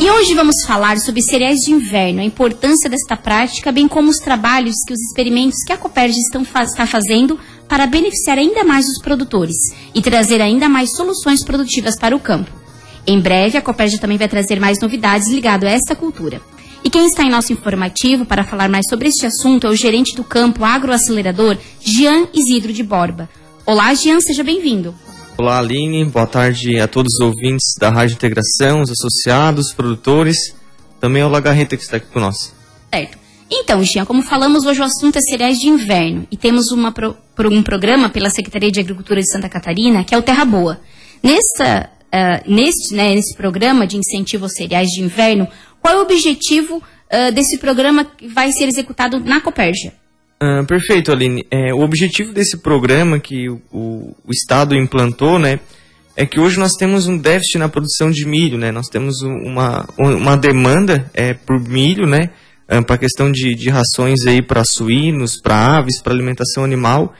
E hoje vamos falar sobre cereais de inverno, a importância desta prática, bem como os trabalhos que os experimentos que a Copérgia está fazendo para beneficiar ainda mais os produtores e trazer ainda mais soluções produtivas para o campo. Em breve, a Copérgia também vai trazer mais novidades ligadas a esta cultura. E quem está em nosso informativo para falar mais sobre este assunto é o gerente do campo agroacelerador, Jean Isidro de Borba. Olá, Jean, seja bem-vindo. Olá, Aline. Boa tarde a todos os ouvintes da Rádio Integração, os associados, os produtores, também ao Lagarreta que está aqui conosco. Certo. Então, Jean, como falamos, hoje o assunto é cereais de inverno e temos uma pro, um programa pela Secretaria de Agricultura de Santa Catarina, que é o Terra Boa. Nessa, uh, neste, né, nesse programa de incentivo aos cereais de inverno, qual é o objetivo uh, desse programa que vai ser executado na Copérgia? Uh, perfeito, Aline. É, o objetivo desse programa que o, o, o, Estado implantou, né, é que hoje nós temos um déficit na produção de milho, né? Nós temos uma, uma demanda é, por milho, né, para a questão de, de rações aí para suínos, para aves, para alimentação animal.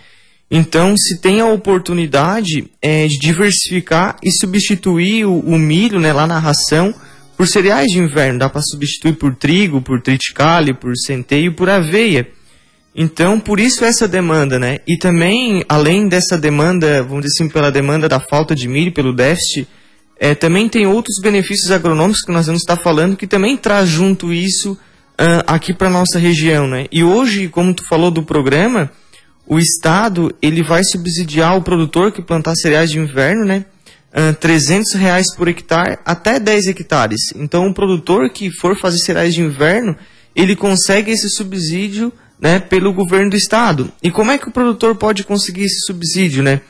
Então, se tem a oportunidade é, de diversificar e substituir o, o milho, né, lá na ração por cereais de inverno, dá para substituir por trigo, por triticale, por centeio, por aveia. Então, por isso essa demanda, né? E também, além dessa demanda, vamos dizer assim, pela demanda da falta de milho, pelo déficit, é, também tem outros benefícios agronômicos que nós vamos estar falando que também traz junto isso uh, aqui para nossa região, né? E hoje, como tu falou do programa, o Estado ele vai subsidiar o produtor que plantar cereais de inverno, né? Uh, 300 reais por hectare até 10 hectares. Então, o produtor que for fazer cereais de inverno, ele consegue esse subsídio né, pelo governo do estado. E como é que o produtor pode conseguir esse subsídio, né?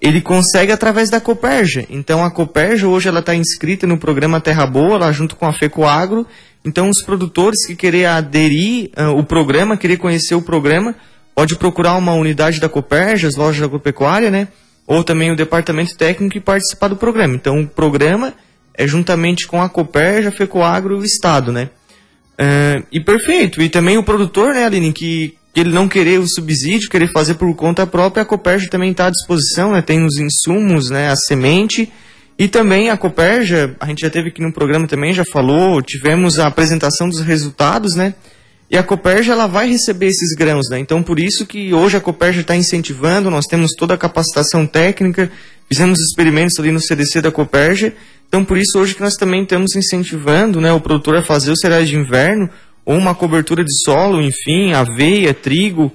Ele consegue através da Coperja. Então a Coperja hoje ela está inscrita no programa Terra Boa, lá junto com a FECOAGRO. Então os produtores que querem aderir uh, o programa, querer conhecer o programa, pode procurar uma unidade da Coperja, as lojas agropecuária, né? Ou também o departamento técnico e participar do programa. Então o programa é juntamente com a Coperja, a FECOAGRO e o Estado, né? Uh, e perfeito. E também o produtor, né, Aline, que, que ele não querer o subsídio, querer fazer por conta própria, a Coperja também está à disposição, né? Tem os insumos, né? A semente. E também a Coperja, a gente já teve aqui no programa também, já falou, tivemos a apresentação dos resultados, né? E a Coperja ela vai receber esses grãos, né? Então por isso que hoje a Coperja está incentivando, nós temos toda a capacitação técnica, fizemos experimentos ali no CDC da Coperja então, por isso, hoje que nós também estamos incentivando né, o produtor a fazer os cereais de inverno, ou uma cobertura de solo, enfim, aveia, trigo,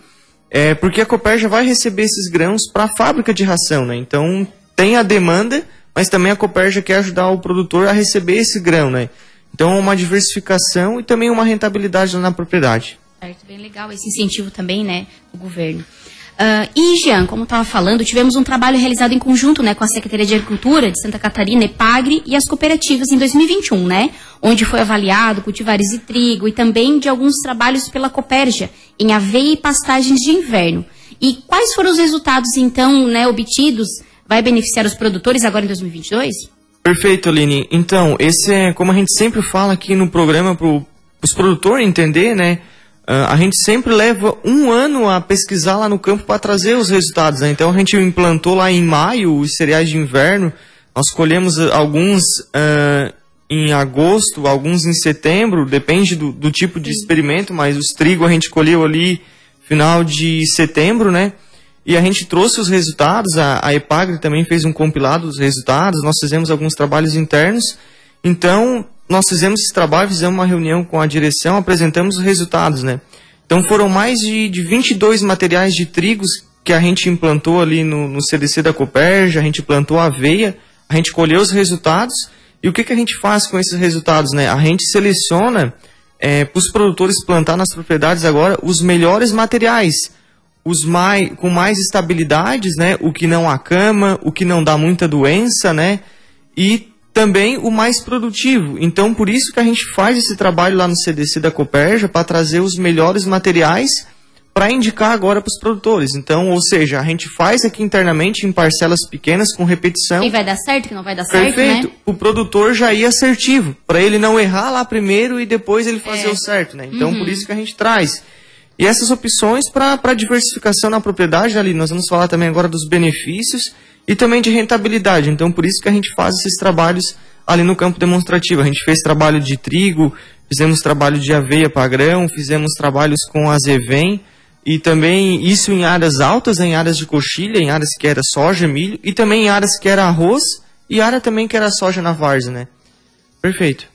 é, porque a já vai receber esses grãos para a fábrica de ração. Né? Então, tem a demanda, mas também a já quer ajudar o produtor a receber esse grão. Né? Então, uma diversificação e também uma rentabilidade na propriedade. Certo, bem legal esse incentivo também, né, do governo. Uh, e, Jean, como estava falando, tivemos um trabalho realizado em conjunto né, com a Secretaria de Agricultura de Santa Catarina, EPAGRE, e as cooperativas em 2021, né? Onde foi avaliado cultivares de trigo e também de alguns trabalhos pela Copérgia em aveia e pastagens de inverno. E quais foram os resultados, então, né, obtidos? Vai beneficiar os produtores agora em 2022? Perfeito, Aline. Então, esse é, como a gente sempre fala aqui no programa, para os produtores entender, né? Uh, a gente sempre leva um ano a pesquisar lá no campo para trazer os resultados. Né? Então a gente implantou lá em maio os cereais de inverno. Nós colhemos ah, alguns uh, em agosto, alguns em setembro, depende do, do tipo de experimento, mas os trigo a gente colheu ali final de setembro, né? E a gente trouxe os resultados, a, a EPAGRE também fez um compilado dos resultados, nós fizemos alguns trabalhos internos. Então, nós fizemos esse trabalho, fizemos uma reunião com a direção, apresentamos os resultados, né? Então foram mais de, de 22 materiais de trigos que a gente implantou ali no, no CDC da Coperja, a gente plantou aveia, a gente colheu os resultados e o que, que a gente faz com esses resultados, né? A gente seleciona é, para os produtores plantar nas propriedades agora os melhores materiais, os mais com mais estabilidades, né? O que não acama, o que não dá muita doença, né? E também o mais produtivo. Então, por isso que a gente faz esse trabalho lá no CDC da Coperja para trazer os melhores materiais para indicar agora para os produtores. Então, ou seja, a gente faz aqui internamente em parcelas pequenas com repetição. E vai dar certo, que não vai dar certo, Perfeito. Né? O produtor já ia assertivo, para ele não errar lá primeiro e depois ele fazer é. o certo, né? Então, uhum. por isso que a gente traz. E essas opções para diversificação na propriedade, ali, nós vamos falar também agora dos benefícios e também de rentabilidade. Então, por isso que a gente faz esses trabalhos ali no campo demonstrativo. A gente fez trabalho de trigo, fizemos trabalho de aveia padrão, fizemos trabalhos com azevém, e também isso em áreas altas, em áreas de coxilha, em áreas que era soja, milho, e também em áreas que era arroz, e área também que era soja na várzea, né? Perfeito.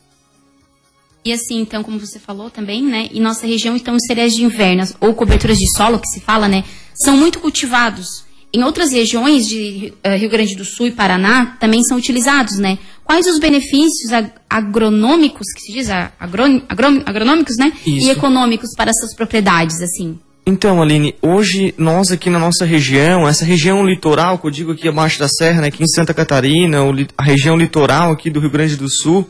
E assim, então, como você falou também, né? Em nossa região, então, os cereais de inverno, ou coberturas de solo, que se fala, né? São muito cultivados. Em outras regiões de uh, Rio Grande do Sul e Paraná, também são utilizados, né? Quais os benefícios ag agronômicos, que se diz, agron agron agronômicos, né? Isso. E econômicos para essas propriedades, assim? Então, Aline, hoje nós aqui na nossa região, essa região litoral, que eu digo aqui abaixo da serra, né, aqui em Santa Catarina, a região litoral aqui do Rio Grande do Sul,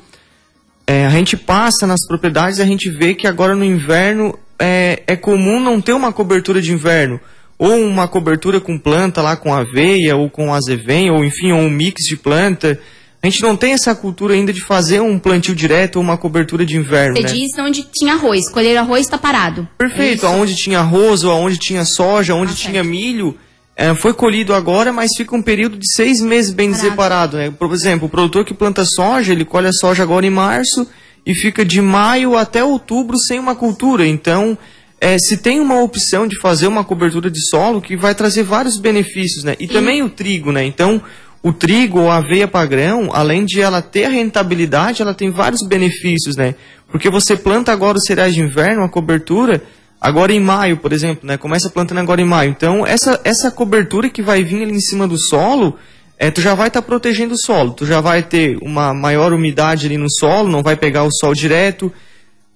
é, a gente passa nas propriedades e a gente vê que agora no inverno é, é comum não ter uma cobertura de inverno. Ou uma cobertura com planta lá com aveia, ou com azevém, ou enfim, ou um mix de planta. A gente não tem essa cultura ainda de fazer um plantio direto ou uma cobertura de inverno. Você né? diz onde tinha arroz, colher arroz está parado. Perfeito, é aonde tinha arroz, ou aonde tinha soja, onde ah, tinha certo. milho, é, foi colhido agora, mas fica um período de seis meses bem Parado. separado. Né? Por exemplo, o produtor que planta soja, ele colhe a soja agora em março e fica de maio até outubro sem uma cultura. Então, é, se tem uma opção de fazer uma cobertura de solo que vai trazer vários benefícios, né? E Sim. também o trigo, né? Então, o trigo ou a aveia padrão, além de ela ter a rentabilidade, ela tem vários benefícios, né? Porque você planta agora os cereais de inverno, a cobertura, agora em maio, por exemplo, né? Começa plantando agora em maio. Então, essa, essa cobertura que vai vir ali em cima do solo, é, tu já vai estar tá protegendo o solo. Tu já vai ter uma maior umidade ali no solo, não vai pegar o sol direto.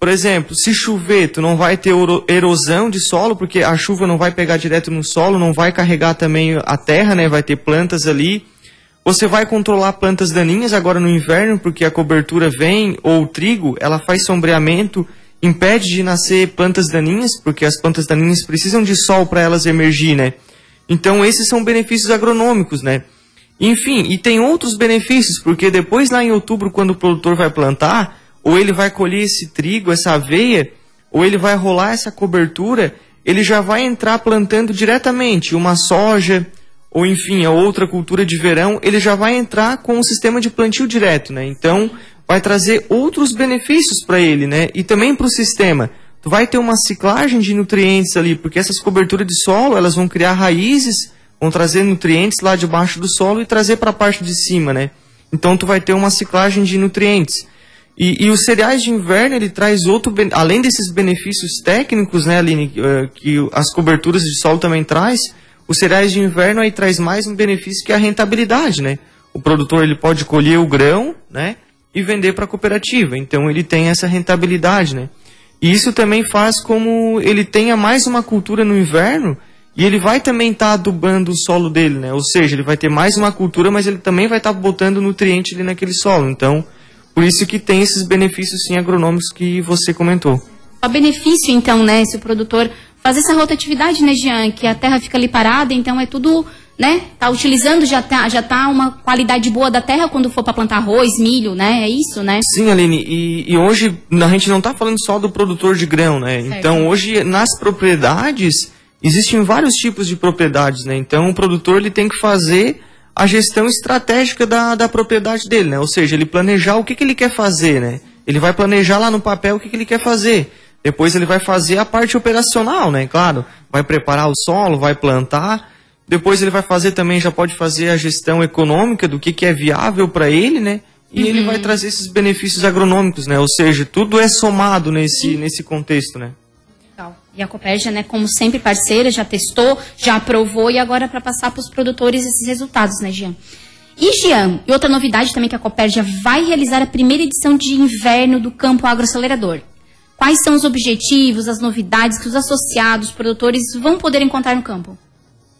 Por exemplo, se chover, tu não vai ter erosão de solo, porque a chuva não vai pegar direto no solo, não vai carregar também a terra, né? Vai ter plantas ali. Você vai controlar plantas daninhas agora no inverno, porque a cobertura vem, ou o trigo, ela faz sombreamento impede de nascer plantas daninhas, porque as plantas daninhas precisam de sol para elas emergir, né? Então esses são benefícios agronômicos, né? Enfim, e tem outros benefícios, porque depois lá em outubro, quando o produtor vai plantar, ou ele vai colher esse trigo, essa aveia, ou ele vai rolar essa cobertura, ele já vai entrar plantando diretamente uma soja, ou enfim, a outra cultura de verão, ele já vai entrar com um sistema de plantio direto, né? Então, vai trazer outros benefícios para ele, né? E também para o sistema. Tu vai ter uma ciclagem de nutrientes ali, porque essas coberturas de solo, elas vão criar raízes, vão trazer nutrientes lá debaixo do solo e trazer para a parte de cima, né? Então tu vai ter uma ciclagem de nutrientes. E, e os cereais de inverno, ele traz outro, além desses benefícios técnicos, né, Aline, eh, que as coberturas de solo também traz, os cereais de inverno aí traz mais um benefício que é a rentabilidade, né? O produtor ele pode colher o grão, né? e vender para a cooperativa. Então ele tem essa rentabilidade, né? E isso também faz como ele tenha mais uma cultura no inverno e ele vai também estar tá adubando o solo dele, né? Ou seja, ele vai ter mais uma cultura, mas ele também vai estar tá botando nutriente ali naquele solo. Então, por isso que tem esses benefícios sim agronômicos que você comentou. O benefício, então, né, se o produtor fazer essa rotatividade, né, Jean, que a terra fica ali parada, então é tudo né? Tá utilizando, já tá, já tá uma qualidade boa da terra quando for para plantar arroz, milho, né? É isso, né? Sim, Aline, e, e hoje a gente não está falando só do produtor de grão, né? Certo. Então hoje nas propriedades existem vários tipos de propriedades, né? Então o produtor ele tem que fazer a gestão estratégica da, da propriedade dele, né? Ou seja, ele planejar o que, que ele quer fazer, né? Ele vai planejar lá no papel o que, que ele quer fazer. Depois ele vai fazer a parte operacional, né? Claro, vai preparar o solo, vai plantar depois ele vai fazer também, já pode fazer a gestão econômica do que, que é viável para ele, né? E uhum. ele vai trazer esses benefícios agronômicos, né? Ou seja, tudo é somado nesse, nesse contexto, né? E a Copérgia, né, como sempre parceira, já testou, já aprovou e agora é para passar para os produtores esses resultados, né, Jean? E Jean, e outra novidade também que a Copérgia vai realizar a primeira edição de inverno do Campo Agroacelerador. Quais são os objetivos, as novidades que os associados, produtores vão poder encontrar no campo?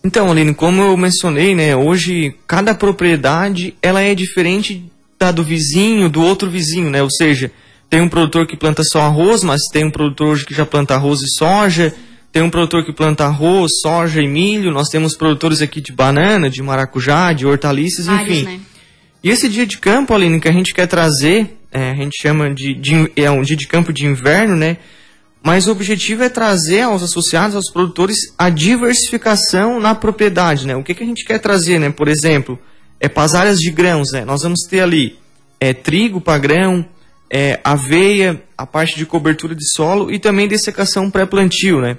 Então, Aline, como eu mencionei, né, hoje cada propriedade ela é diferente da do vizinho, do outro vizinho, né? Ou seja, tem um produtor que planta só arroz, mas tem um produtor hoje que já planta arroz e soja, tem um produtor que planta arroz, soja e milho, nós temos produtores aqui de banana, de maracujá, de hortaliças, Vários, enfim. Né? E esse dia de campo, Aline, que a gente quer trazer, é, a gente chama de, de, é um dia de campo de inverno, né? mas o objetivo é trazer aos associados, aos produtores, a diversificação na propriedade, né? O que, que a gente quer trazer, né? Por exemplo, é para as áreas de grãos, né? Nós vamos ter ali é, trigo para grão, é, aveia, a parte de cobertura de solo e também dessecação pré-plantio, né?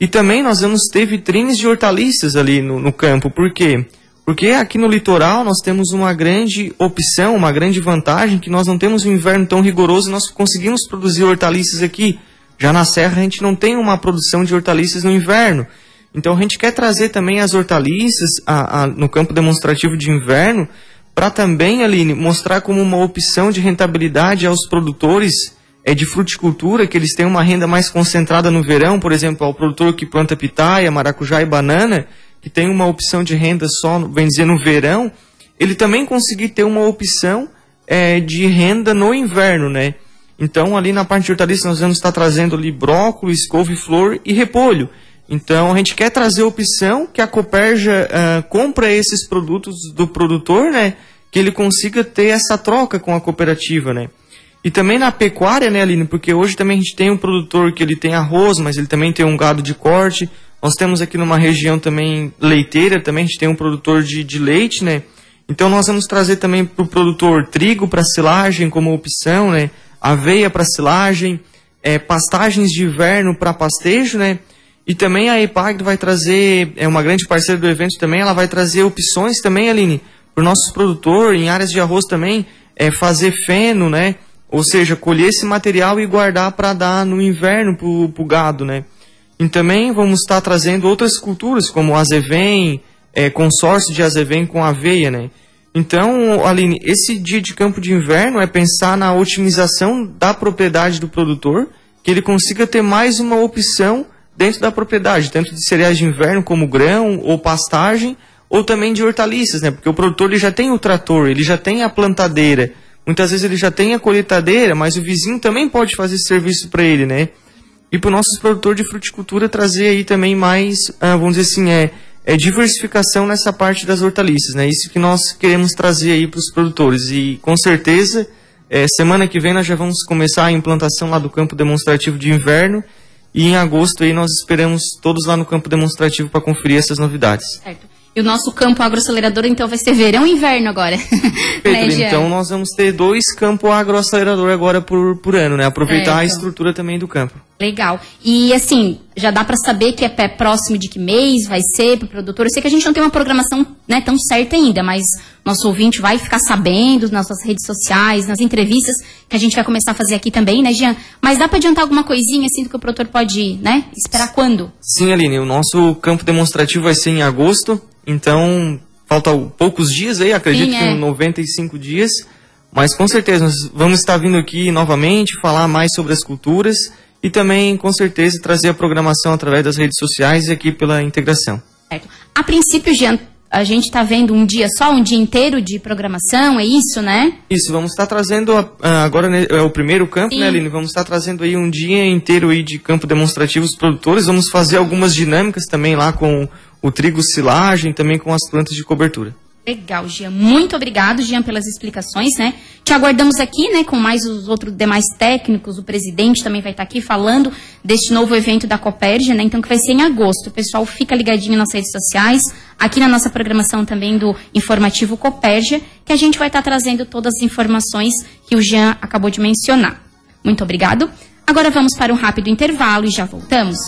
E também nós vamos ter vitrines de hortaliças ali no, no campo, por quê? Porque aqui no litoral nós temos uma grande opção, uma grande vantagem, que nós não temos um inverno tão rigoroso e nós conseguimos produzir hortaliças aqui. Já na serra a gente não tem uma produção de hortaliças no inverno. Então a gente quer trazer também as hortaliças a, a, no campo demonstrativo de inverno para também, Aline, mostrar como uma opção de rentabilidade aos produtores é, de fruticultura, que eles têm uma renda mais concentrada no verão, por exemplo, ao produtor que planta pitaia, maracujá e banana, que tem uma opção de renda só, bem dizer, no verão, ele também conseguir ter uma opção é, de renda no inverno, né? Então, ali na parte de hortaliças, nós vamos estar trazendo ali brócolis, couve-flor e repolho. Então a gente quer trazer a opção que a Coperja uh, compra esses produtos do produtor, né? Que ele consiga ter essa troca com a cooperativa, né? E também na pecuária, né, Aline? Porque hoje também a gente tem um produtor que ele tem arroz, mas ele também tem um gado de corte. Nós temos aqui numa região também leiteira, também a gente tem um produtor de, de leite, né? Então nós vamos trazer também para o produtor trigo para silagem como opção, né? Aveia para silagem, é, pastagens de inverno para pastejo, né? E também a EPAG vai trazer, é uma grande parceira do evento também, ela vai trazer opções também, Aline, para o nosso produtor, em áreas de arroz também, é fazer feno, né? Ou seja, colher esse material e guardar para dar no inverno para o gado, né? E também vamos estar trazendo outras culturas, como azevém, é, consórcio de azevém com aveia, né? Então, Aline, esse dia de campo de inverno é pensar na otimização da propriedade do produtor, que ele consiga ter mais uma opção dentro da propriedade, tanto de cereais de inverno como grão ou pastagem, ou também de hortaliças, né? Porque o produtor ele já tem o trator, ele já tem a plantadeira, muitas vezes ele já tem a colheitadeira, mas o vizinho também pode fazer esse serviço para ele, né? E para o nosso produtor de fruticultura trazer aí também mais, ah, vamos dizer assim, é, é diversificação nessa parte das hortaliças, né? Isso que nós queremos trazer aí para os produtores e com certeza é, semana que vem nós já vamos começar a implantação lá do campo demonstrativo de inverno e em agosto aí nós esperamos todos lá no campo demonstrativo para conferir essas novidades. Certo. E o nosso campo agroacelerador, então, vai ser verão e inverno agora. Perfeito, né, então nós vamos ter dois campos agroacelerador agora por, por ano, né? Aproveitar certo. a estrutura também do campo. Legal. E assim, já dá para saber que é pé próximo de que mês vai ser para o produtor? Eu sei que a gente não tem uma programação né, tão certa ainda, mas nosso ouvinte vai ficar sabendo nas nossas redes sociais, nas entrevistas que a gente vai começar a fazer aqui também, né, Jean? Mas dá para adiantar alguma coisinha assim do que o produtor pode, né? Esperar quando? Sim, Aline, o nosso campo demonstrativo vai ser em agosto, então falta poucos dias aí, acredito Sim, é. que 95 dias. Mas com certeza nós vamos estar vindo aqui novamente falar mais sobre as culturas e também, com certeza, trazer a programação através das redes sociais e aqui pela integração. Certo. A princípio, Jean, a gente está vendo um dia só, um dia inteiro de programação, é isso, né? Isso, vamos estar trazendo, agora né, é o primeiro campo, né, Sim. né, Aline? Vamos estar trazendo aí um dia inteiro aí de campo demonstrativo os produtores, vamos fazer algumas dinâmicas também lá com o trigo silagem, também com as plantas de cobertura. Legal, Gian. Muito obrigado, Gian, pelas explicações, né? Te aguardamos aqui, né, com mais os outros demais técnicos. O presidente também vai estar aqui falando deste novo evento da Copérgia, né? Então, que vai ser em agosto. O pessoal fica ligadinho nas redes sociais, aqui na nossa programação também do informativo Copérgia, que a gente vai estar trazendo todas as informações que o Jean acabou de mencionar. Muito obrigado. Agora vamos para um rápido intervalo e já voltamos.